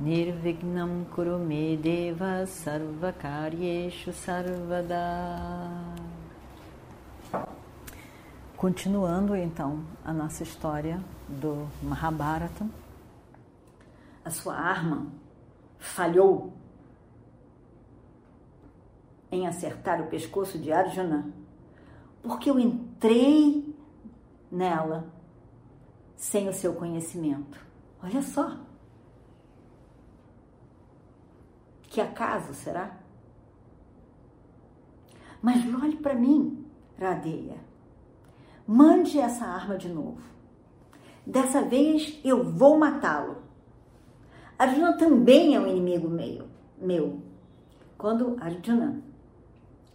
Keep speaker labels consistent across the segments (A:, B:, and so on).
A: Nirvignam Kurume Deva Sarvakaryeshu Sarvada Continuando então a nossa história do Mahabharata, a sua arma falhou em acertar o pescoço de Arjuna, porque eu entrei nela sem o seu conhecimento. Olha só. Que acaso será? Mas olhe para mim, Radeia. Mande essa arma de novo. Dessa vez eu vou matá-lo. Arjuna também é um inimigo meu. meu. Quando Arjuna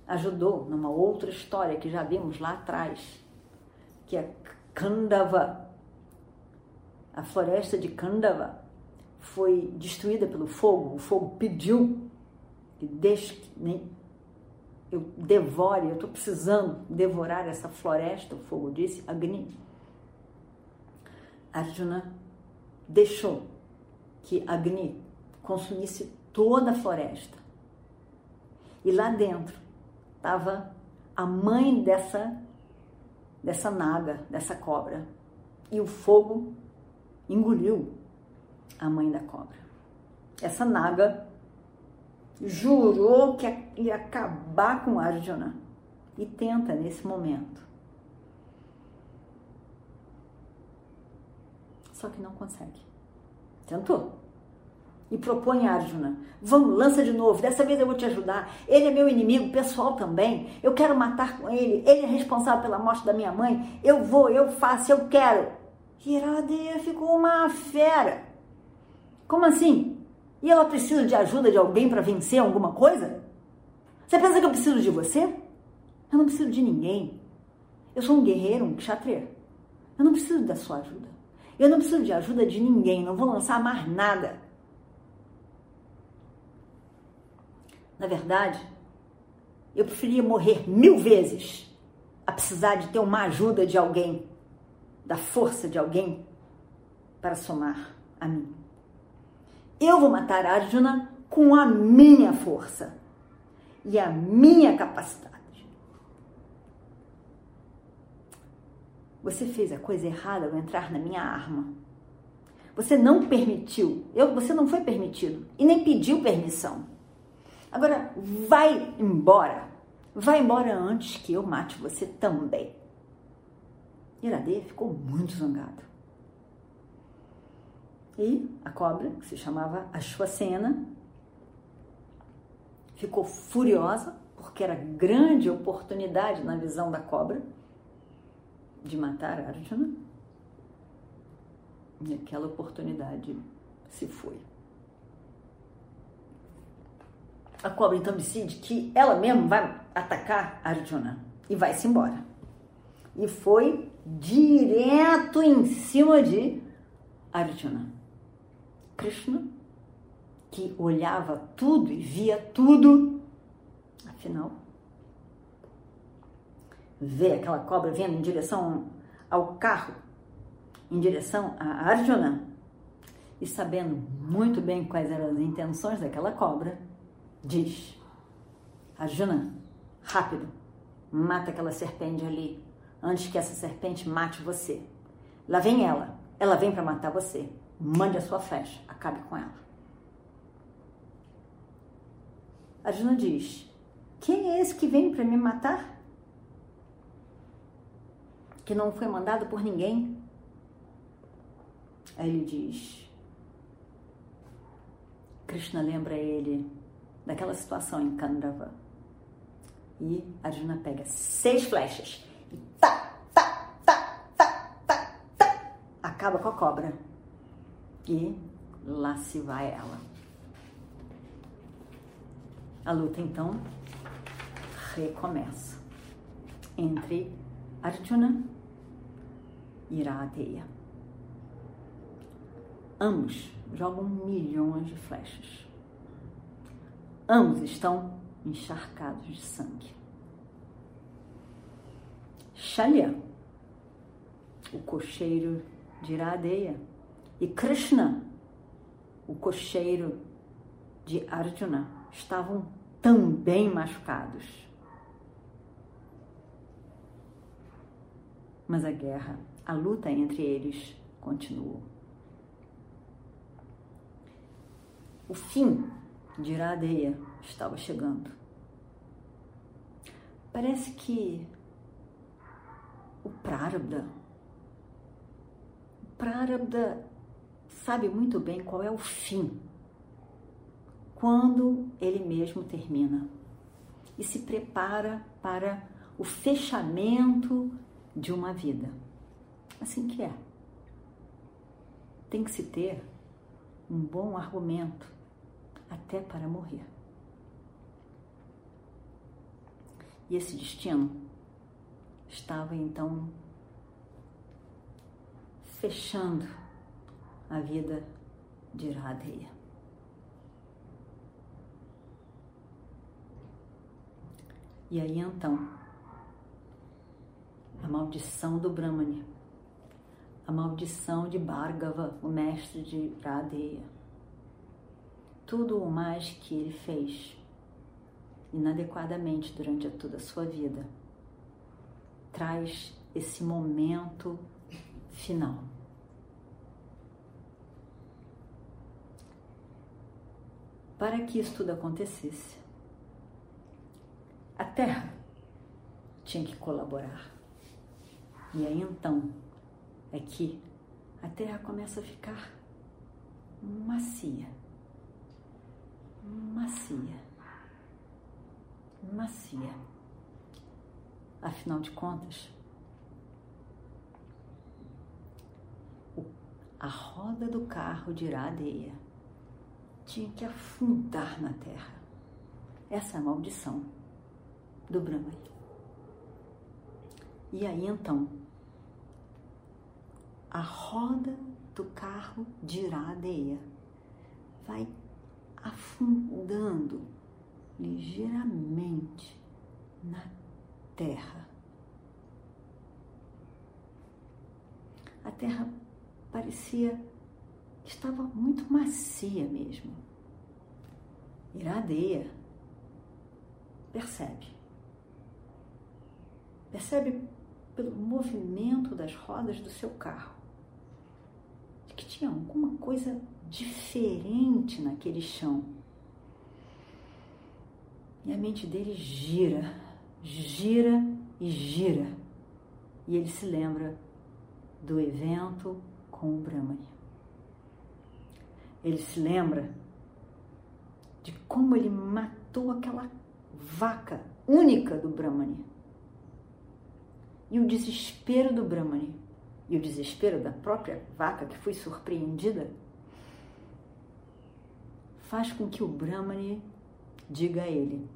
A: ajudou numa outra história que já vimos lá atrás, que é Kandava, a floresta de Kandava foi destruída pelo fogo, o fogo pediu que deixe, né, eu devore, eu estou precisando devorar essa floresta, o fogo disse, Agni. Arjuna deixou que Agni consumisse toda a floresta. E lá dentro estava a mãe dessa dessa naga, dessa cobra. E o fogo engoliu a mãe da cobra. Essa naga jurou que ia acabar com Arjuna e tenta nesse momento. Só que não consegue. Tentou. E propõe a Arjuna: Vamos, lança de novo, dessa vez eu vou te ajudar. Ele é meu inimigo pessoal também. Eu quero matar com ele. Ele é responsável pela morte da minha mãe. Eu vou, eu faço, eu quero. Iradeia ficou uma fera. Como assim? E ela precisa de ajuda de alguém para vencer alguma coisa? Você pensa que eu preciso de você? Eu não preciso de ninguém. Eu sou um guerreiro, um kshatriya. Eu não preciso da sua ajuda. Eu não preciso de ajuda de ninguém. Não vou lançar mais nada. Na verdade, eu preferia morrer mil vezes a precisar de ter uma ajuda de alguém, da força de alguém para somar a mim. Eu vou matar Arjuna com a minha força e a minha capacidade. Você fez a coisa errada ao entrar na minha arma. Você não permitiu, eu, você não foi permitido e nem pediu permissão. Agora vai embora. Vai embora antes que eu mate você também. Iradeia ficou muito zangado. E a cobra, que se chamava Ashwasena, ficou furiosa, porque era grande oportunidade na visão da cobra de matar Arjuna. E aquela oportunidade se foi. A cobra então decide que ela mesma vai atacar Arjuna e vai-se embora. E foi direto em cima de Arjuna. Krishna, que olhava tudo e via tudo, afinal, vê aquela cobra vindo em direção ao carro, em direção a Arjuna, e sabendo muito bem quais eram as intenções daquela cobra, diz: Arjuna, rápido, mata aquela serpente ali, antes que essa serpente mate você. Lá vem ela, ela vem para matar você. Mande a sua flecha, acabe com ela. Arjuna diz: Quem é esse que vem para me matar? Que não foi mandado por ninguém. Aí ele diz: Krishna lembra ele daquela situação em Kandava. E Arjuna pega seis flechas e tá, tá, tá, tá, tá, tá, acaba com a cobra. E lá se vai ela. A luta então recomeça entre Arjuna e Iradeya. Ambos jogam milhões de flechas. Ambos estão encharcados de sangue. Shalya, o cocheiro de Iradeya, e Krishna, o cocheiro de Arjuna, estavam também machucados. Mas a guerra, a luta entre eles continuou. O fim de Iradeia estava chegando. Parece que o Prarabdha, o Prarabdha sabe muito bem qual é o fim, quando ele mesmo termina e se prepara para o fechamento de uma vida. Assim que é. Tem que se ter um bom argumento até para morrer. E esse destino estava então fechando a vida de Radheya. E aí então, a maldição do Brahmani, a maldição de Bhargava, o mestre de Radheya, tudo o mais que ele fez inadequadamente durante toda a sua vida, traz esse momento final. Para que isso tudo acontecesse, a Terra tinha que colaborar. E aí então é que a Terra começa a ficar macia macia. Macia. Afinal de contas, a roda do carro de Iradeia tinha que afundar na terra. Essa é a maldição do Brahma. E aí então, a roda do carro de Iradeia vai afundando ligeiramente na terra. A terra parecia estava muito macia mesmo. Iradeia percebe. Percebe pelo movimento das rodas do seu carro de que tinha alguma coisa diferente naquele chão. E a mente dele gira, gira e gira. E ele se lembra do evento com o Brahmani. Ele se lembra de como ele matou aquela vaca única do Brahmani. E o desespero do Brahmani e o desespero da própria vaca que foi surpreendida faz com que o Brahmani diga a ele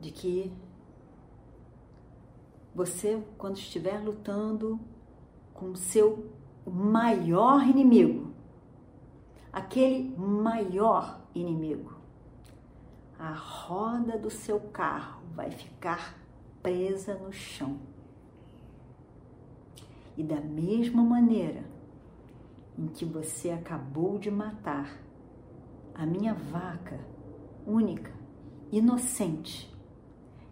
A: de que você, quando estiver lutando com seu maior inimigo, aquele maior inimigo, a roda do seu carro vai ficar presa no chão. E da mesma maneira, em que você acabou de matar a minha vaca única, inocente,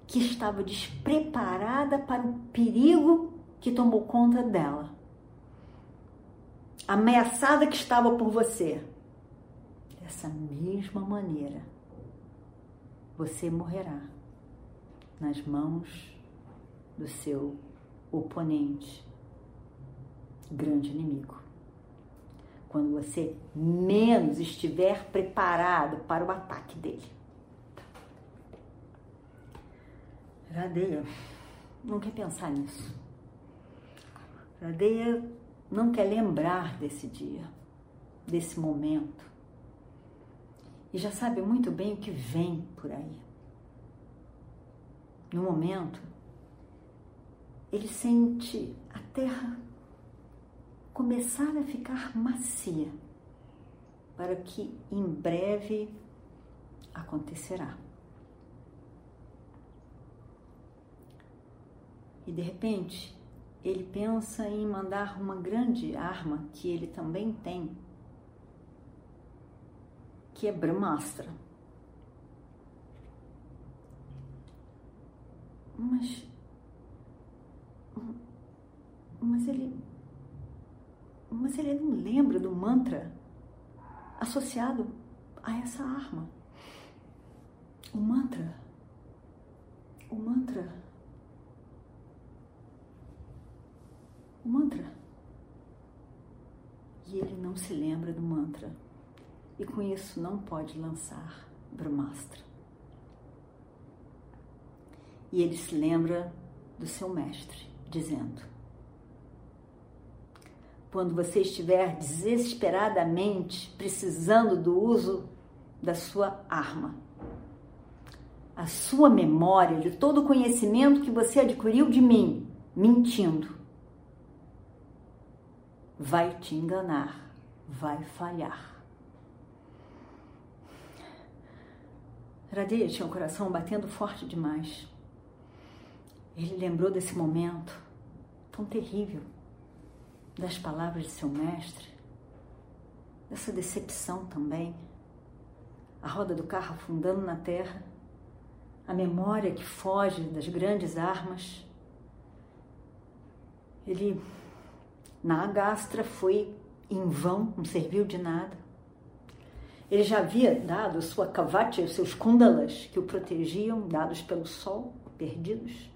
A: que estava despreparada para o perigo que tomou conta dela, ameaçada que estava por você. Dessa mesma maneira, você morrerá nas mãos do seu oponente, grande inimigo quando você menos estiver preparado para o ataque dele. Radeia não quer pensar nisso. Radeia não quer lembrar desse dia, desse momento. e já sabe muito bem o que vem por aí. No momento, ele sente a terra começar a ficar macia, para que em breve acontecerá. E de repente, ele pensa em mandar uma grande arma que ele também tem, que é Brahmastra. Mas. Mas ele. Mas ele não lembra do mantra associado a essa arma. O mantra. O mantra. O mantra. E ele não se lembra do mantra. E com isso não pode lançar Brahmastra. E ele se lembra do seu mestre, dizendo: Quando você estiver desesperadamente precisando do uso da sua arma, a sua memória de todo o conhecimento que você adquiriu de mim, mentindo, vai te enganar, vai falhar. Radeia tinha o coração batendo forte demais. Ele lembrou desse momento tão terrível, das palavras de seu mestre, dessa decepção também, a roda do carro afundando na terra a memória que foge das grandes armas. Ele, na agastra, foi em vão, não serviu de nada. Ele já havia dado sua kavati, os seus kundalas que o protegiam, dados pelo sol, perdidos.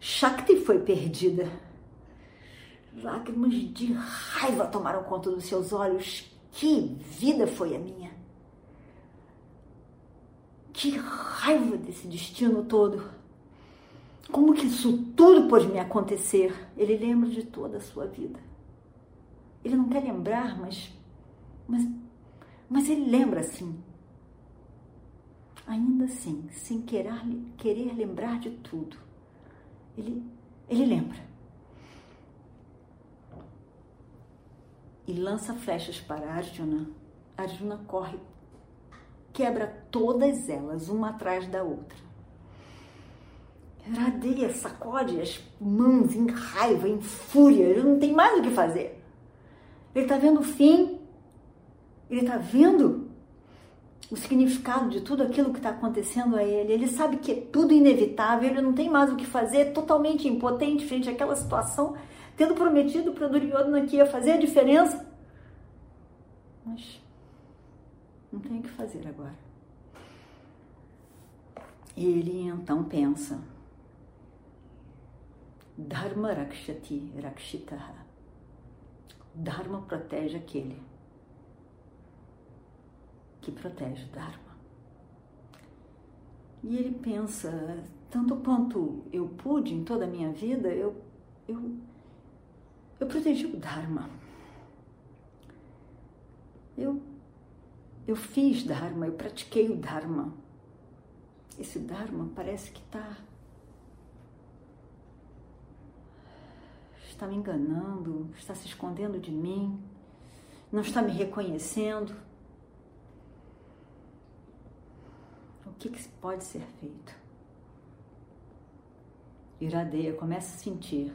A: Shakti foi perdida. Lágrimas de raiva tomaram conta dos seus olhos. Que vida foi a minha! Que raiva desse destino todo! Como que isso tudo pôde me acontecer? Ele lembra de toda a sua vida. Ele não quer lembrar, mas, mas, mas ele lembra assim. Ainda assim, sem querer, querer lembrar de tudo. Ele, ele lembra. E lança flechas para Arjuna. Arjuna corre quebra todas elas, uma atrás da outra. Radeia, sacode as mãos em raiva, em fúria, ele não tem mais o que fazer. Ele está vendo o fim, ele está vendo o significado de tudo aquilo que está acontecendo a ele. Ele sabe que é tudo inevitável, ele não tem mais o que fazer, é totalmente impotente frente àquela situação, tendo prometido para Duryodhana que ia fazer a diferença. Mas não tem o que fazer agora. Ele então pensa: Dharma rakshati rakshitaha. Dharma protege aquele que protege o Dharma. E ele pensa: tanto quanto eu pude em toda a minha vida, eu, eu, eu protegi o Dharma. Eu eu fiz Dharma, eu pratiquei o Dharma. Esse Dharma parece que está. Está me enganando, está se escondendo de mim, não está me reconhecendo. O que, que pode ser feito? Iradeia começa a sentir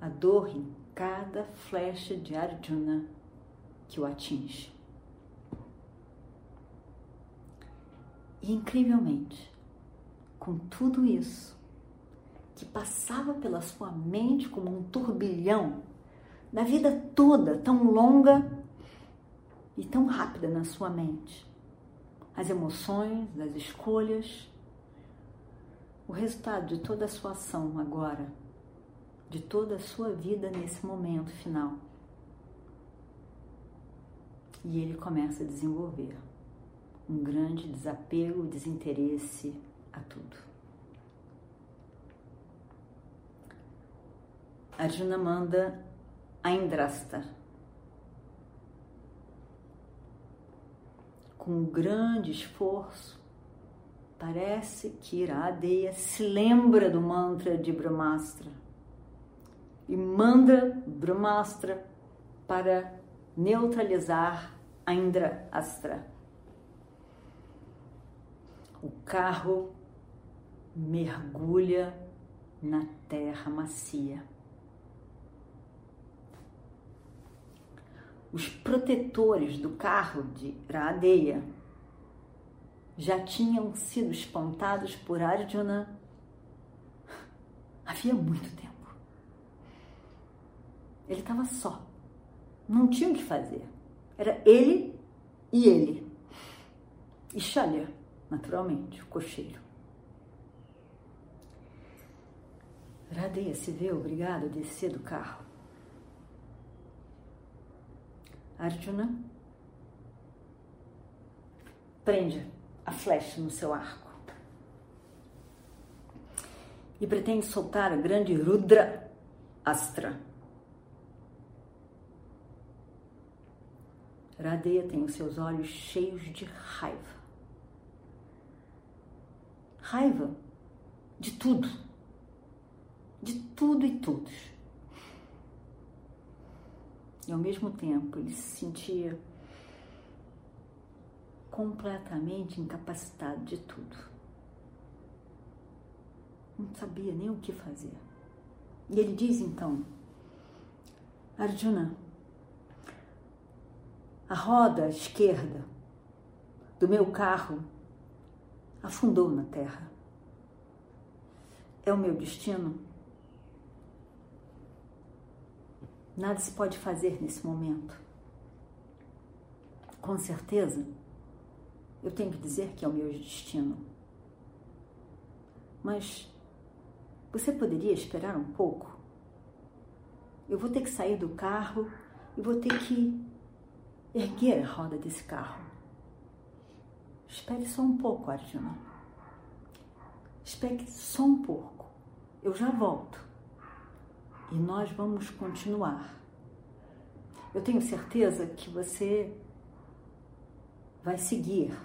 A: a dor em cada flecha de Arjuna que o atinge. E incrivelmente, com tudo isso que passava pela sua mente como um turbilhão, da vida toda tão longa e tão rápida na sua mente, as emoções, as escolhas, o resultado de toda a sua ação agora, de toda a sua vida nesse momento final. E ele começa a desenvolver um grande desapego, desinteresse a tudo. Arjuna manda a Indrasta com grande esforço, parece que Iradeya se lembra do mantra de Brahmastra e manda Brahmastra para neutralizar a Indra Astra. O carro mergulha na terra macia. Os protetores do carro de Radeya já tinham sido espantados por Arjuna havia muito tempo. Ele estava só, não tinha o que fazer. Era ele e ele. E Shalya, naturalmente, o cocheiro. Radeia se vê obrigado a descer do carro. Arjuna prende a flecha no seu arco e pretende soltar a grande Rudra Astra. Radeia tem os seus olhos cheios de raiva. Raiva de tudo de tudo e todos. E ao mesmo tempo ele se sentia completamente incapacitado de tudo. Não sabia nem o que fazer. E ele diz então: Arjuna, a roda esquerda do meu carro afundou na terra. É o meu destino? Nada se pode fazer nesse momento. Com certeza, eu tenho que dizer que é o meu destino. Mas você poderia esperar um pouco? Eu vou ter que sair do carro e vou ter que erguer a roda desse carro. Espere só um pouco, Arjuna. Espere só um pouco. Eu já volto e nós vamos continuar. Eu tenho certeza que você vai seguir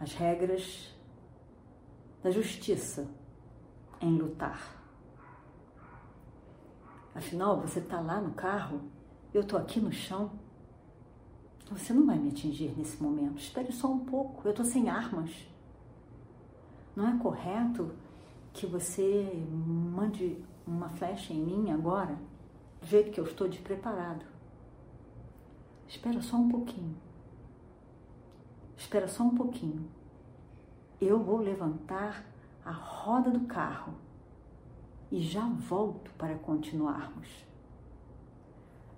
A: as regras da justiça em lutar. Afinal, você está lá no carro, eu estou aqui no chão. Você não vai me atingir nesse momento. Espere só um pouco, eu estou sem armas. Não é correto que você mande uma flecha em mim agora, do jeito que eu estou despreparado. Espera só um pouquinho. Espera só um pouquinho. Eu vou levantar a roda do carro e já volto para continuarmos.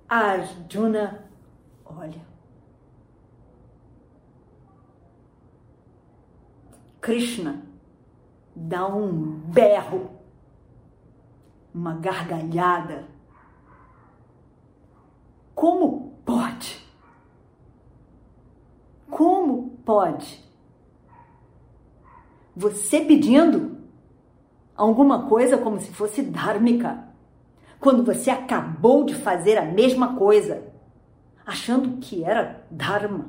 A: Arjuna, olha. Krishna dá um berro uma gargalhada. Como pode? Como pode? Você pedindo alguma coisa como se fosse dharmica, quando você acabou de fazer a mesma coisa, achando que era dharma.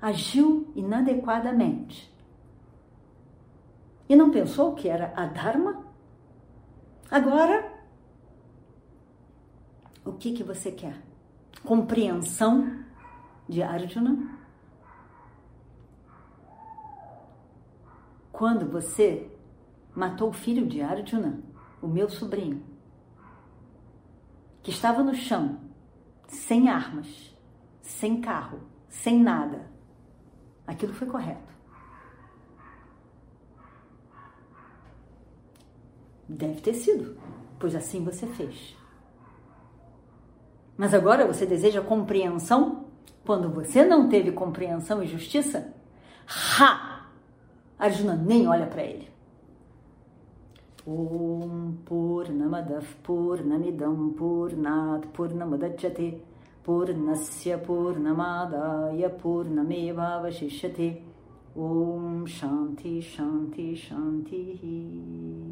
A: Agiu inadequadamente e não pensou que era a Dharma? Agora, o que, que você quer? Compreensão de Arjuna? Quando você matou o filho de Arjuna, o meu sobrinho, que estava no chão, sem armas, sem carro, sem nada, aquilo foi correto. Deve ter sido, pois assim você fez. Mas agora você deseja compreensão quando você não teve compreensão e justiça? Ha! Arjuna nem olha para ele. Om Purnamadav Purnamidam Purnat Purnamudachyate Purnasya Purnamadaya Purnameva Vashishyate Om Shanti Shanti Shanti